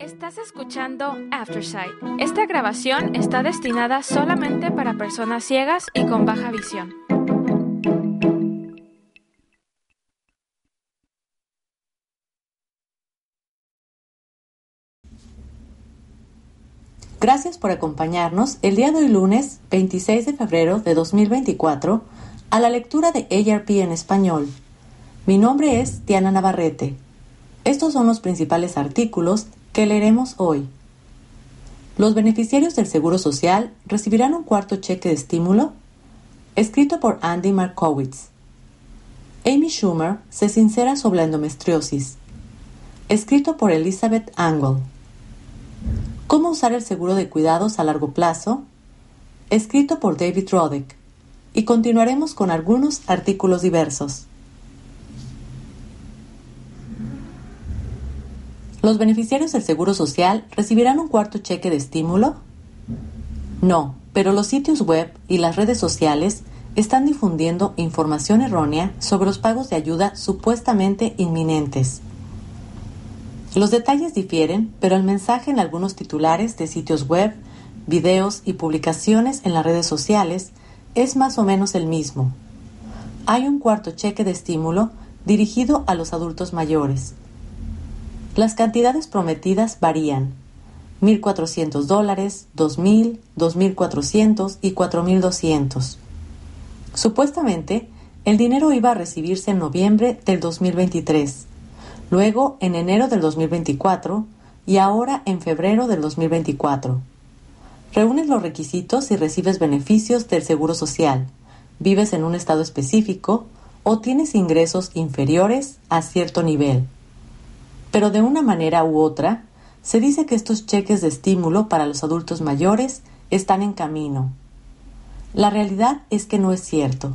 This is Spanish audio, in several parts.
Estás escuchando Aftersight. Esta grabación está destinada solamente para personas ciegas y con baja visión. Gracias por acompañarnos el día de hoy lunes 26 de febrero de 2024 a la lectura de ARP en español. Mi nombre es Diana Navarrete. Estos son los principales artículos que leeremos hoy. Los beneficiarios del Seguro Social recibirán un cuarto cheque de estímulo, escrito por Andy Markowitz. Amy Schumer se sincera sobre la endometriosis, escrito por Elizabeth Angle. ¿Cómo usar el seguro de cuidados a largo plazo? Escrito por David Roddick. Y continuaremos con algunos artículos diversos. ¿Los beneficiarios del Seguro Social recibirán un cuarto cheque de estímulo? No, pero los sitios web y las redes sociales están difundiendo información errónea sobre los pagos de ayuda supuestamente inminentes. Los detalles difieren, pero el mensaje en algunos titulares de sitios web, videos y publicaciones en las redes sociales es más o menos el mismo. Hay un cuarto cheque de estímulo dirigido a los adultos mayores. Las cantidades prometidas varían. 1.400 dólares, 2.000, 2.400 y 4.200. Supuestamente, el dinero iba a recibirse en noviembre del 2023 luego en enero del 2024 y ahora en febrero del 2024. Reúnes los requisitos y recibes beneficios del Seguro Social, vives en un estado específico o tienes ingresos inferiores a cierto nivel. Pero de una manera u otra, se dice que estos cheques de estímulo para los adultos mayores están en camino. La realidad es que no es cierto.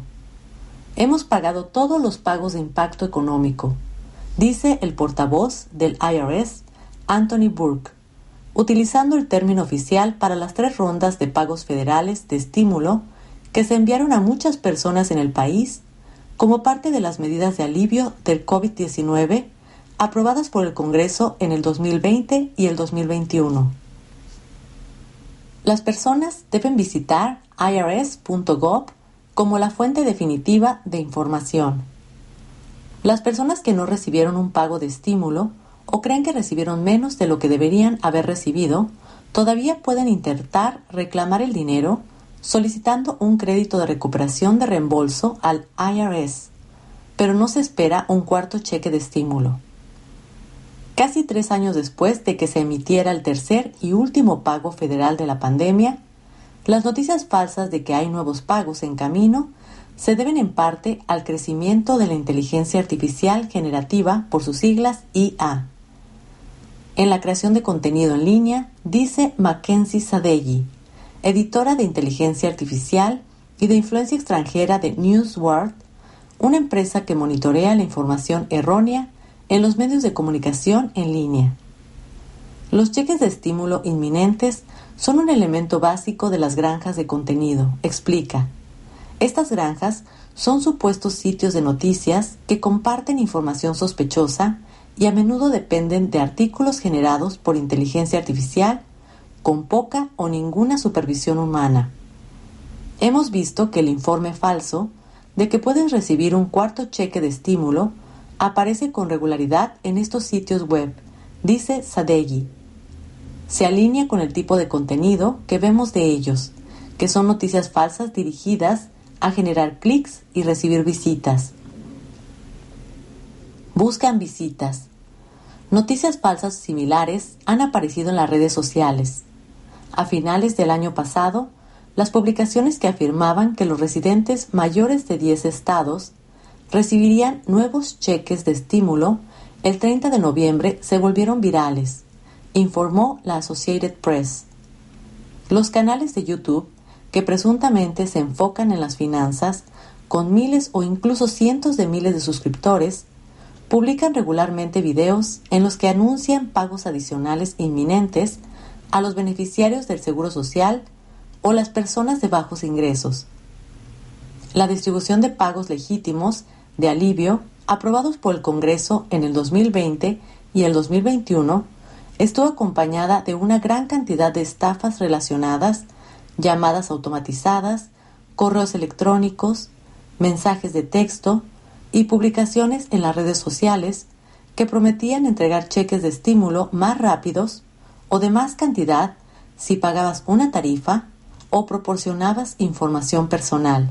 Hemos pagado todos los pagos de impacto económico, dice el portavoz del IRS, Anthony Burke, utilizando el término oficial para las tres rondas de pagos federales de estímulo que se enviaron a muchas personas en el país como parte de las medidas de alivio del COVID-19 aprobadas por el Congreso en el 2020 y el 2021. Las personas deben visitar irs.gov como la fuente definitiva de información. Las personas que no recibieron un pago de estímulo o creen que recibieron menos de lo que deberían haber recibido, todavía pueden intentar reclamar el dinero solicitando un crédito de recuperación de reembolso al IRS, pero no se espera un cuarto cheque de estímulo. Casi tres años después de que se emitiera el tercer y último pago federal de la pandemia, las noticias falsas de que hay nuevos pagos en camino se deben en parte al crecimiento de la inteligencia artificial generativa por sus siglas IA. En la creación de contenido en línea, dice Mackenzie Sadeghi, editora de inteligencia artificial y de influencia extranjera de NewsWorld, una empresa que monitorea la información errónea en los medios de comunicación en línea. Los cheques de estímulo inminentes son un elemento básico de las granjas de contenido, explica, estas granjas son supuestos sitios de noticias que comparten información sospechosa y a menudo dependen de artículos generados por inteligencia artificial con poca o ninguna supervisión humana. Hemos visto que el informe falso de que puedes recibir un cuarto cheque de estímulo aparece con regularidad en estos sitios web, dice Sadeghi. Se alinea con el tipo de contenido que vemos de ellos, que son noticias falsas dirigidas a generar clics y recibir visitas. Buscan visitas. Noticias falsas similares han aparecido en las redes sociales. A finales del año pasado, las publicaciones que afirmaban que los residentes mayores de 10 estados recibirían nuevos cheques de estímulo el 30 de noviembre se volvieron virales, informó la Associated Press. Los canales de YouTube que presuntamente se enfocan en las finanzas, con miles o incluso cientos de miles de suscriptores, publican regularmente videos en los que anuncian pagos adicionales inminentes a los beneficiarios del Seguro Social o las personas de bajos ingresos. La distribución de pagos legítimos de alivio aprobados por el Congreso en el 2020 y el 2021 estuvo acompañada de una gran cantidad de estafas relacionadas, llamadas automatizadas, correos electrónicos, mensajes de texto y publicaciones en las redes sociales que prometían entregar cheques de estímulo más rápidos o de más cantidad si pagabas una tarifa o proporcionabas información personal.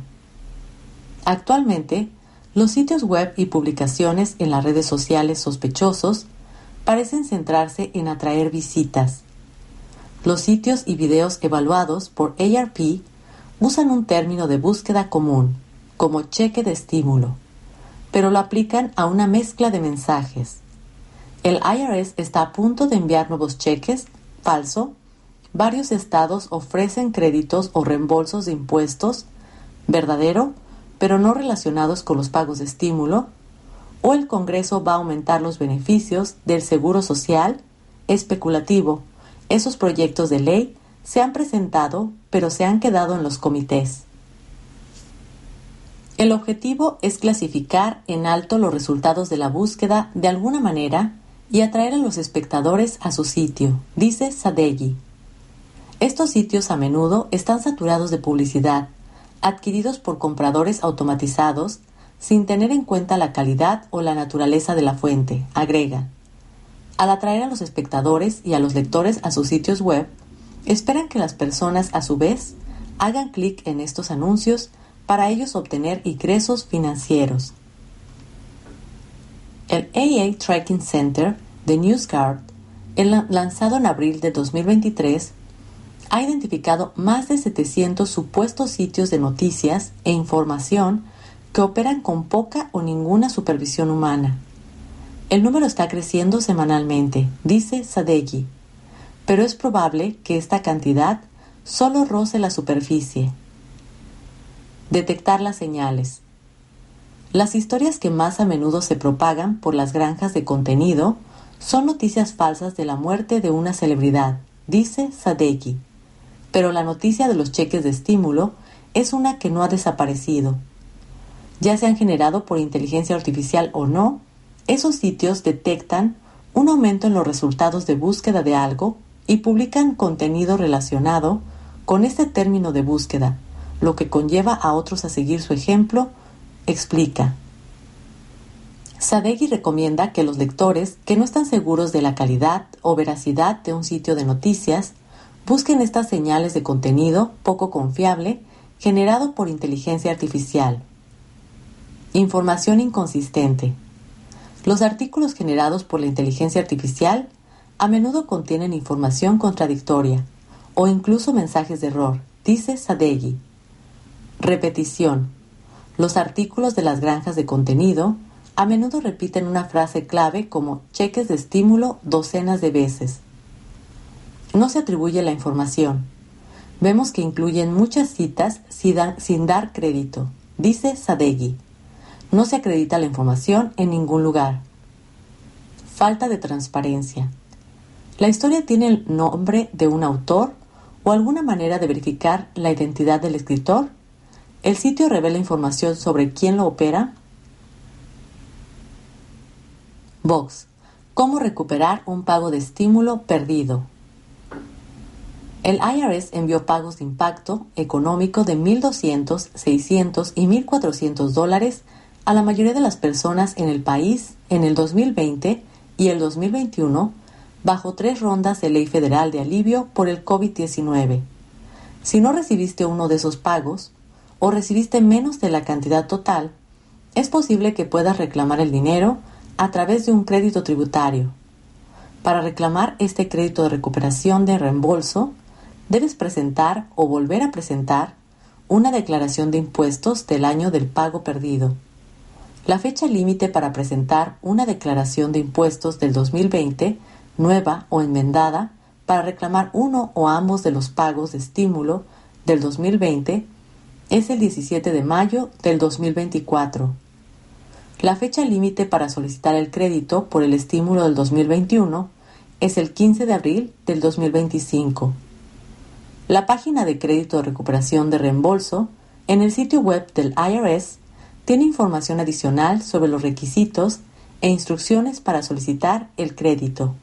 Actualmente, los sitios web y publicaciones en las redes sociales sospechosos parecen centrarse en atraer visitas. Los sitios y videos evaluados por ARP usan un término de búsqueda común, como cheque de estímulo, pero lo aplican a una mezcla de mensajes. El IRS está a punto de enviar nuevos cheques, falso. Varios estados ofrecen créditos o reembolsos de impuestos, verdadero, pero no relacionados con los pagos de estímulo, o el Congreso va a aumentar los beneficios del seguro social especulativo. Esos proyectos de ley se han presentado, pero se han quedado en los comités. El objetivo es clasificar en alto los resultados de la búsqueda de alguna manera y atraer a los espectadores a su sitio, dice Sadeghi. Estos sitios a menudo están saturados de publicidad, adquiridos por compradores automatizados sin tener en cuenta la calidad o la naturaleza de la fuente, agrega. Al atraer a los espectadores y a los lectores a sus sitios web, esperan que las personas a su vez hagan clic en estos anuncios para ellos obtener ingresos financieros. El AA Tracking Center de NewsGuard, lanzado en abril de 2023, ha identificado más de 700 supuestos sitios de noticias e información que operan con poca o ninguna supervisión humana. El número está creciendo semanalmente, dice Sadeghi, pero es probable que esta cantidad solo roce la superficie. Detectar las señales. Las historias que más a menudo se propagan por las granjas de contenido son noticias falsas de la muerte de una celebridad, dice Sadeghi. Pero la noticia de los cheques de estímulo es una que no ha desaparecido ya sean generado por inteligencia artificial o no, esos sitios detectan un aumento en los resultados de búsqueda de algo y publican contenido relacionado con este término de búsqueda, lo que conlleva a otros a seguir su ejemplo, explica. Sadeghi recomienda que los lectores que no están seguros de la calidad o veracidad de un sitio de noticias busquen estas señales de contenido poco confiable generado por inteligencia artificial Información inconsistente. Los artículos generados por la inteligencia artificial a menudo contienen información contradictoria o incluso mensajes de error, dice Sadeghi. Repetición. Los artículos de las granjas de contenido a menudo repiten una frase clave como cheques de estímulo docenas de veces. No se atribuye la información. Vemos que incluyen muchas citas sin dar crédito, dice Sadeghi. No se acredita la información en ningún lugar. Falta de transparencia. La historia tiene el nombre de un autor o alguna manera de verificar la identidad del escritor. El sitio revela información sobre quién lo opera. Vox. ¿Cómo recuperar un pago de estímulo perdido? El IRS envió pagos de impacto económico de 1.200, 600 y 1.400 dólares a la mayoría de las personas en el país en el 2020 y el 2021 bajo tres rondas de ley federal de alivio por el COVID-19. Si no recibiste uno de esos pagos o recibiste menos de la cantidad total, es posible que puedas reclamar el dinero a través de un crédito tributario. Para reclamar este crédito de recuperación de reembolso, debes presentar o volver a presentar una declaración de impuestos del año del pago perdido la fecha límite para presentar una declaración de impuestos del 2020, nueva o enmendada, para reclamar uno o ambos de los pagos de estímulo del 2020 es el 17 de mayo del 2024. La fecha límite para solicitar el crédito por el estímulo del 2021 es el 15 de abril del 2025. La página de crédito de recuperación de reembolso en el sitio web del IRS tiene información adicional sobre los requisitos e instrucciones para solicitar el crédito.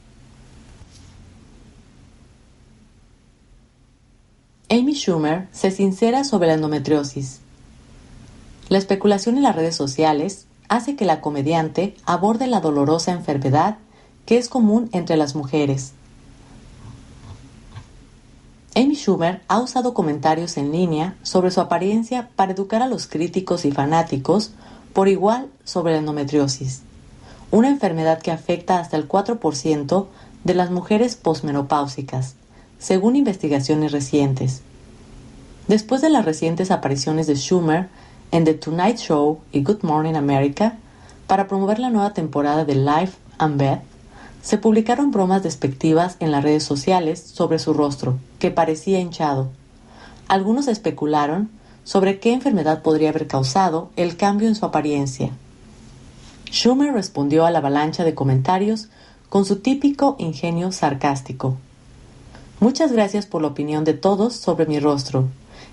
Amy Schumer se sincera sobre la endometriosis. La especulación en las redes sociales hace que la comediante aborde la dolorosa enfermedad que es común entre las mujeres. Amy Schumer ha usado comentarios en línea sobre su apariencia para educar a los críticos y fanáticos por igual sobre la endometriosis, una enfermedad que afecta hasta el 4% de las mujeres posmenopáusicas, según investigaciones recientes. Después de las recientes apariciones de Schumer en The Tonight Show y Good Morning America, para promover la nueva temporada de Life and Beth, se publicaron bromas despectivas en las redes sociales sobre su rostro, que parecía hinchado. Algunos especularon sobre qué enfermedad podría haber causado el cambio en su apariencia. Schumer respondió a la avalancha de comentarios con su típico ingenio sarcástico. Muchas gracias por la opinión de todos sobre mi rostro.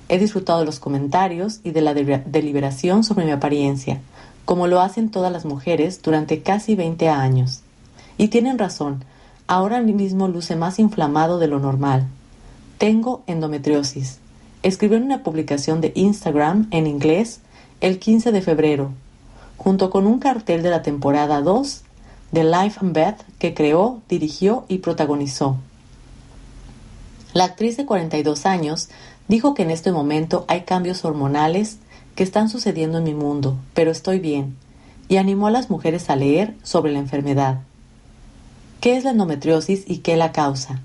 He disfrutado de los comentarios y de la deliberación sobre mi apariencia, como lo hacen todas las mujeres durante casi 20 años. Y tienen razón, ahora mismo luce más inflamado de lo normal. Tengo endometriosis. Escribió en una publicación de Instagram en inglés el 15 de febrero, junto con un cartel de la temporada 2 de Life and Beth que creó, dirigió y protagonizó. La actriz de 42 años Dijo que en este momento hay cambios hormonales que están sucediendo en mi mundo, pero estoy bien, y animó a las mujeres a leer sobre la enfermedad. ¿Qué es la endometriosis y qué la causa?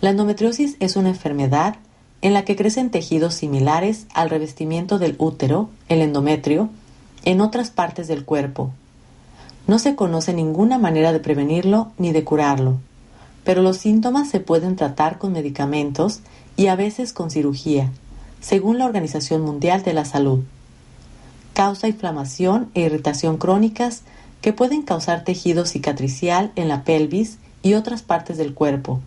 La endometriosis es una enfermedad en la que crecen tejidos similares al revestimiento del útero, el endometrio, en otras partes del cuerpo. No se conoce ninguna manera de prevenirlo ni de curarlo, pero los síntomas se pueden tratar con medicamentos y a veces con cirugía, según la Organización Mundial de la Salud. Causa inflamación e irritación crónicas que pueden causar tejido cicatricial en la pelvis y otras partes del cuerpo.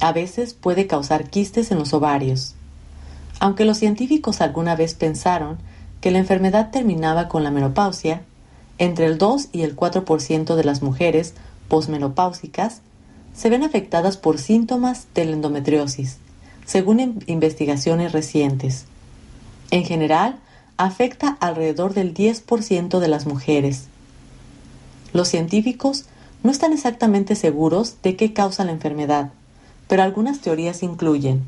A veces puede causar quistes en los ovarios. Aunque los científicos alguna vez pensaron que la enfermedad terminaba con la menopausia, entre el 2 y el 4% de las mujeres posmenopáusicas se ven afectadas por síntomas de la endometriosis, según investigaciones recientes. En general, afecta alrededor del 10% de las mujeres. Los científicos no están exactamente seguros de qué causa la enfermedad, pero algunas teorías incluyen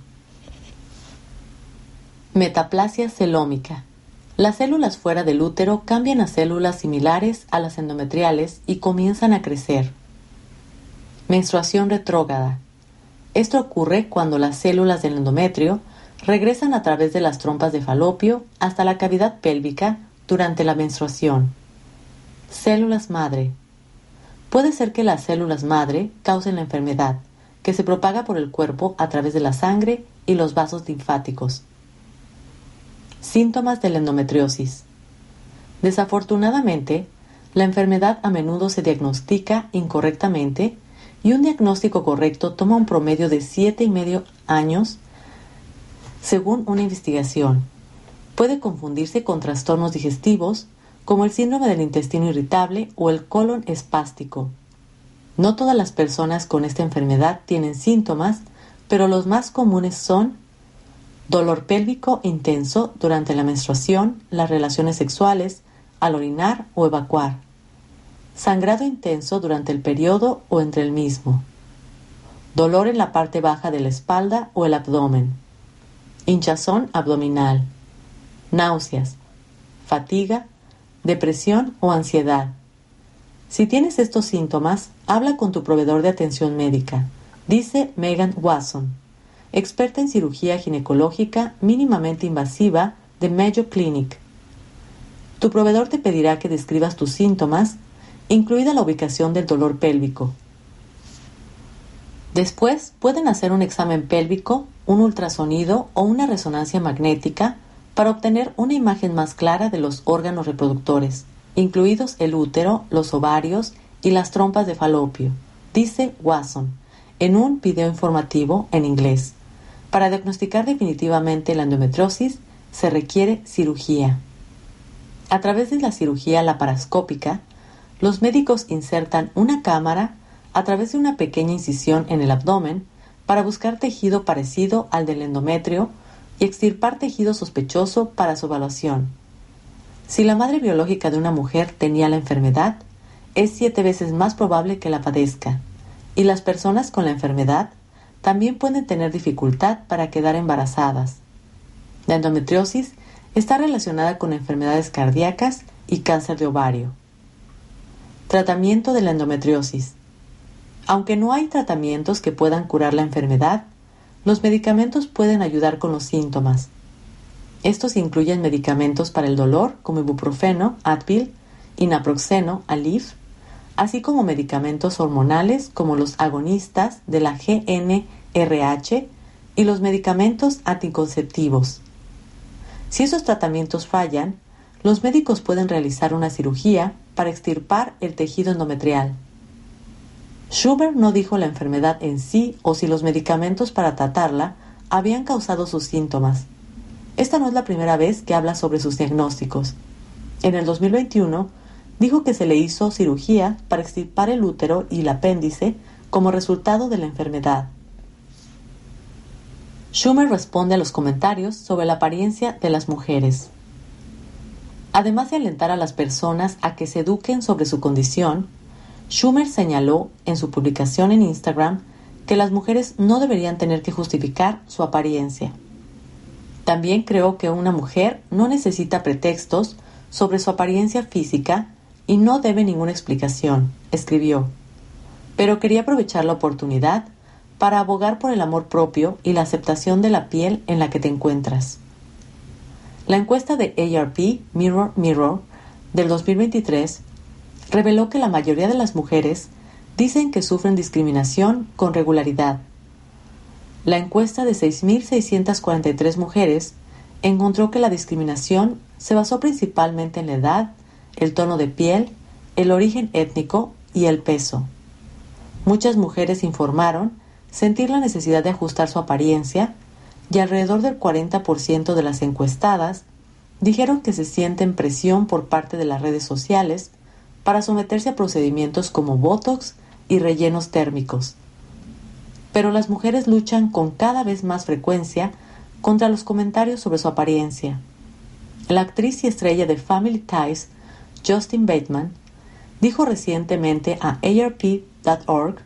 metaplasia celómica. Las células fuera del útero cambian a células similares a las endometriales y comienzan a crecer. Menstruación retrógrada. Esto ocurre cuando las células del endometrio regresan a través de las trompas de falopio hasta la cavidad pélvica durante la menstruación. Células madre. Puede ser que las células madre causen la enfermedad, que se propaga por el cuerpo a través de la sangre y los vasos linfáticos. Síntomas de la endometriosis. Desafortunadamente, la enfermedad a menudo se diagnostica incorrectamente y un diagnóstico correcto toma un promedio de siete y medio años según una investigación. Puede confundirse con trastornos digestivos como el síndrome del intestino irritable o el colon espástico. No todas las personas con esta enfermedad tienen síntomas, pero los más comunes son dolor pélvico intenso durante la menstruación, las relaciones sexuales, al orinar o evacuar, sangrado intenso durante el periodo o entre el mismo, dolor en la parte baja de la espalda o el abdomen, hinchazón abdominal, náuseas, fatiga, depresión o ansiedad. Si tienes estos síntomas, habla con tu proveedor de atención médica, dice Megan Watson, experta en cirugía ginecológica mínimamente invasiva de Mayo Clinic. Tu proveedor te pedirá que describas tus síntomas incluida la ubicación del dolor pélvico. Después pueden hacer un examen pélvico, un ultrasonido o una resonancia magnética para obtener una imagen más clara de los órganos reproductores, incluidos el útero, los ovarios y las trompas de falopio, dice Wasson en un video informativo en inglés. Para diagnosticar definitivamente la endometriosis se requiere cirugía. A través de la cirugía laparoscópica, los médicos insertan una cámara a través de una pequeña incisión en el abdomen para buscar tejido parecido al del endometrio y extirpar tejido sospechoso para su evaluación. Si la madre biológica de una mujer tenía la enfermedad, es siete veces más probable que la padezca, y las personas con la enfermedad también pueden tener dificultad para quedar embarazadas. La endometriosis está relacionada con enfermedades cardíacas y cáncer de ovario. Tratamiento de la endometriosis. Aunque no hay tratamientos que puedan curar la enfermedad, los medicamentos pueden ayudar con los síntomas. Estos incluyen medicamentos para el dolor como ibuprofeno, Advil y naproxeno, Alif, así como medicamentos hormonales como los agonistas de la GNRH y los medicamentos anticonceptivos. Si esos tratamientos fallan, los médicos pueden realizar una cirugía para extirpar el tejido endometrial. Schubert no dijo la enfermedad en sí o si los medicamentos para tratarla habían causado sus síntomas. Esta no es la primera vez que habla sobre sus diagnósticos. En el 2021 dijo que se le hizo cirugía para extirpar el útero y el apéndice como resultado de la enfermedad. Schumer responde a los comentarios sobre la apariencia de las mujeres. Además de alentar a las personas a que se eduquen sobre su condición, Schumer señaló en su publicación en Instagram que las mujeres no deberían tener que justificar su apariencia. También creo que una mujer no necesita pretextos sobre su apariencia física y no debe ninguna explicación, escribió. Pero quería aprovechar la oportunidad para abogar por el amor propio y la aceptación de la piel en la que te encuentras. La encuesta de ARP Mirror Mirror del 2023 reveló que la mayoría de las mujeres dicen que sufren discriminación con regularidad. La encuesta de 6.643 mujeres encontró que la discriminación se basó principalmente en la edad, el tono de piel, el origen étnico y el peso. Muchas mujeres informaron sentir la necesidad de ajustar su apariencia y alrededor del 40% de las encuestadas dijeron que se sienten presión por parte de las redes sociales para someterse a procedimientos como Botox y rellenos térmicos. Pero las mujeres luchan con cada vez más frecuencia contra los comentarios sobre su apariencia. La actriz y estrella de Family Ties, Justin Bateman, dijo recientemente a ARP.org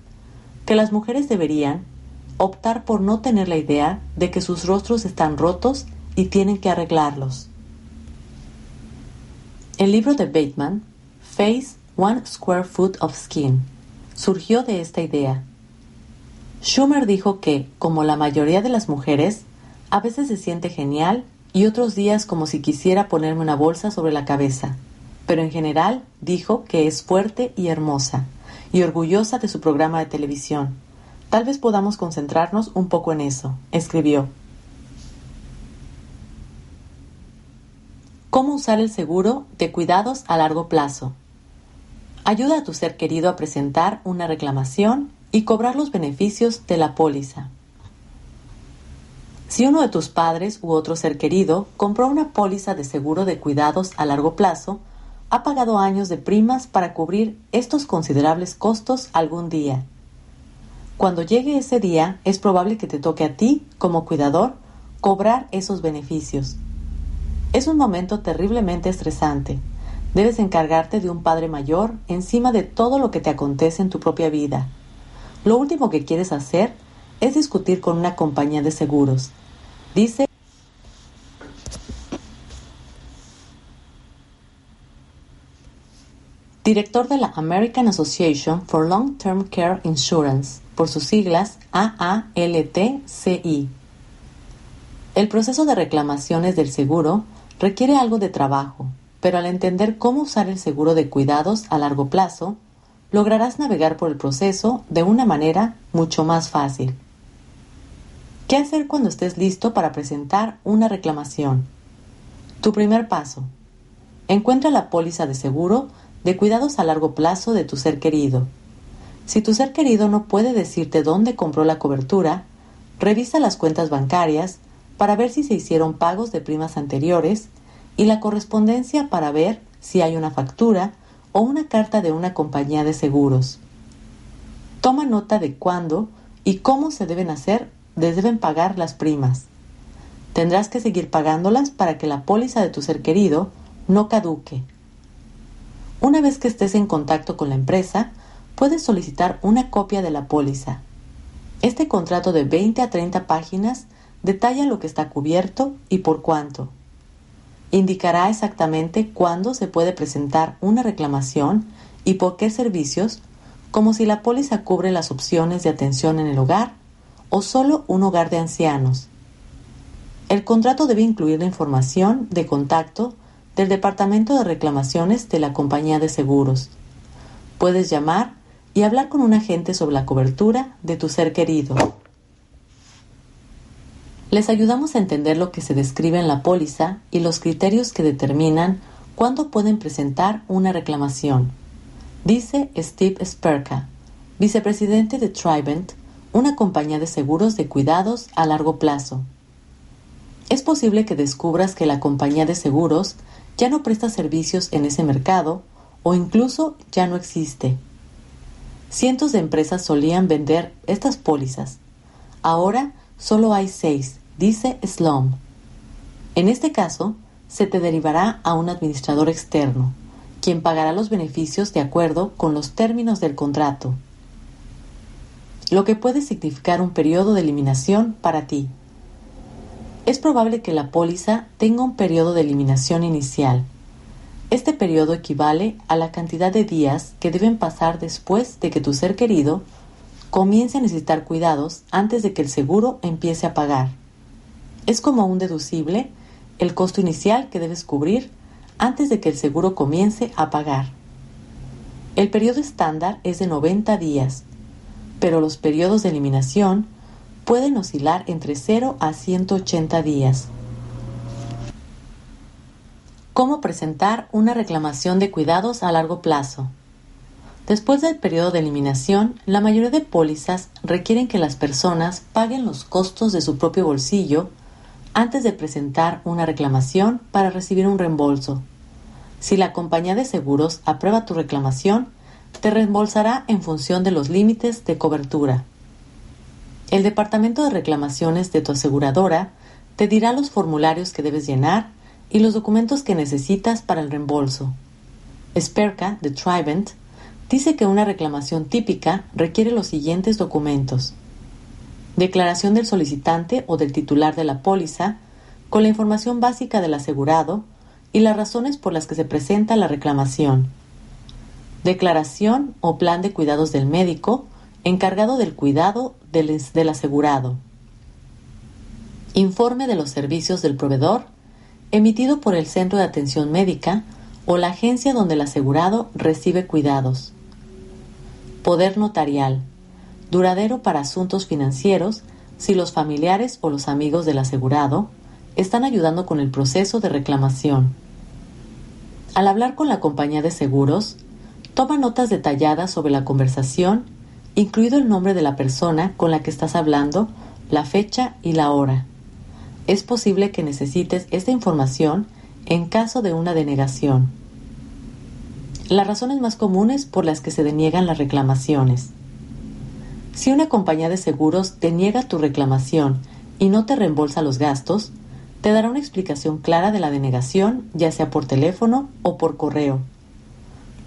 que las mujeres deberían optar por no tener la idea de que sus rostros están rotos y tienen que arreglarlos. El libro de Bateman, Face One Square Foot of Skin, surgió de esta idea. Schumer dijo que, como la mayoría de las mujeres, a veces se siente genial y otros días como si quisiera ponerme una bolsa sobre la cabeza, pero en general dijo que es fuerte y hermosa y orgullosa de su programa de televisión. Tal vez podamos concentrarnos un poco en eso, escribió. ¿Cómo usar el seguro de cuidados a largo plazo? Ayuda a tu ser querido a presentar una reclamación y cobrar los beneficios de la póliza. Si uno de tus padres u otro ser querido compró una póliza de seguro de cuidados a largo plazo, ha pagado años de primas para cubrir estos considerables costos algún día. Cuando llegue ese día, es probable que te toque a ti, como cuidador, cobrar esos beneficios. Es un momento terriblemente estresante. Debes encargarte de un padre mayor encima de todo lo que te acontece en tu propia vida. Lo último que quieres hacer es discutir con una compañía de seguros. Dice director de la American Association for Long-Term Care Insurance, por sus siglas AALTCI. El proceso de reclamaciones del seguro requiere algo de trabajo, pero al entender cómo usar el seguro de cuidados a largo plazo, lograrás navegar por el proceso de una manera mucho más fácil. ¿Qué hacer cuando estés listo para presentar una reclamación? Tu primer paso. Encuentra la póliza de seguro de cuidados a largo plazo de tu ser querido. Si tu ser querido no puede decirte dónde compró la cobertura, revisa las cuentas bancarias para ver si se hicieron pagos de primas anteriores y la correspondencia para ver si hay una factura o una carta de una compañía de seguros. Toma nota de cuándo y cómo se deben hacer, deben pagar las primas. Tendrás que seguir pagándolas para que la póliza de tu ser querido no caduque. Una vez que estés en contacto con la empresa, puedes solicitar una copia de la póliza. Este contrato de 20 a 30 páginas detalla lo que está cubierto y por cuánto. Indicará exactamente cuándo se puede presentar una reclamación y por qué servicios, como si la póliza cubre las opciones de atención en el hogar o solo un hogar de ancianos. El contrato debe incluir la información de contacto del Departamento de Reclamaciones de la compañía de seguros. Puedes llamar y hablar con un agente sobre la cobertura de tu ser querido. Les ayudamos a entender lo que se describe en la póliza y los criterios que determinan cuándo pueden presentar una reclamación. Dice Steve Sperka, vicepresidente de Tribent, una compañía de seguros de cuidados a largo plazo. Es posible que descubras que la compañía de seguros ya no presta servicios en ese mercado o incluso ya no existe. Cientos de empresas solían vender estas pólizas. Ahora solo hay seis dice Slom. En este caso, se te derivará a un administrador externo, quien pagará los beneficios de acuerdo con los términos del contrato, lo que puede significar un periodo de eliminación para ti. Es probable que la póliza tenga un periodo de eliminación inicial. Este periodo equivale a la cantidad de días que deben pasar después de que tu ser querido comience a necesitar cuidados antes de que el seguro empiece a pagar. Es como un deducible el costo inicial que debes cubrir antes de que el seguro comience a pagar. El periodo estándar es de 90 días, pero los periodos de eliminación pueden oscilar entre 0 a 180 días. ¿Cómo presentar una reclamación de cuidados a largo plazo? Después del periodo de eliminación, la mayoría de pólizas requieren que las personas paguen los costos de su propio bolsillo antes de presentar una reclamación para recibir un reembolso. Si la compañía de seguros aprueba tu reclamación, te reembolsará en función de los límites de cobertura. El departamento de reclamaciones de tu aseguradora te dirá los formularios que debes llenar y los documentos que necesitas para el reembolso. Sperka, de Trivent, dice que una reclamación típica requiere los siguientes documentos declaración del solicitante o del titular de la póliza, con la información básica del asegurado y las razones por las que se presenta la reclamación. Declaración o plan de cuidados del médico encargado del cuidado del, asegurado. Informe de los servicios del proveedor emitido por el centro de atención médica o la agencia donde el asegurado recibe cuidados. Poder notarial duradero para asuntos financieros si los familiares o los amigos del asegurado están ayudando con el proceso de reclamación. Al hablar con la compañía de seguros, toma notas detalladas sobre la conversación, incluido el nombre de la persona con la que estás hablando, la fecha y la hora. Es posible que necesites esta información en caso de una denegación. Las razones más comunes por las que se deniegan las reclamaciones. Si una compañía de seguros te niega tu reclamación y no te reembolsa los gastos, te dará una explicación clara de la denegación, ya sea por teléfono o por correo.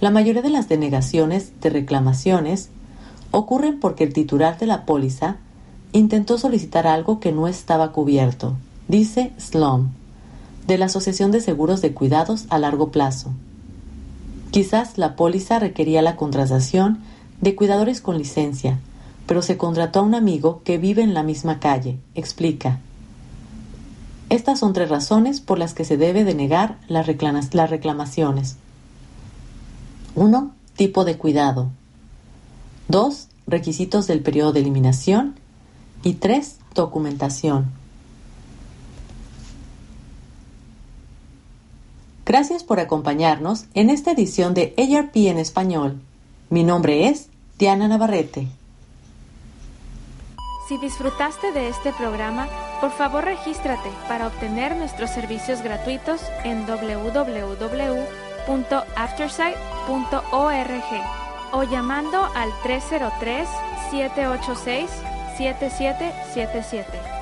La mayoría de las denegaciones de reclamaciones ocurren porque el titular de la póliza intentó solicitar algo que no estaba cubierto, dice Slom, de la Asociación de Seguros de Cuidados a Largo Plazo. Quizás la póliza requería la contratación de cuidadores con licencia, pero se contrató a un amigo que vive en la misma calle, explica. Estas son tres razones por las que se debe denegar las, las reclamaciones. 1. Tipo de cuidado. 2. Requisitos del periodo de eliminación. Y 3. Documentación. Gracias por acompañarnos en esta edición de ARP en español. Mi nombre es Diana Navarrete. Si disfrutaste de este programa, por favor regístrate para obtener nuestros servicios gratuitos en www.aftersight.org o llamando al 303-786-5400. 7777.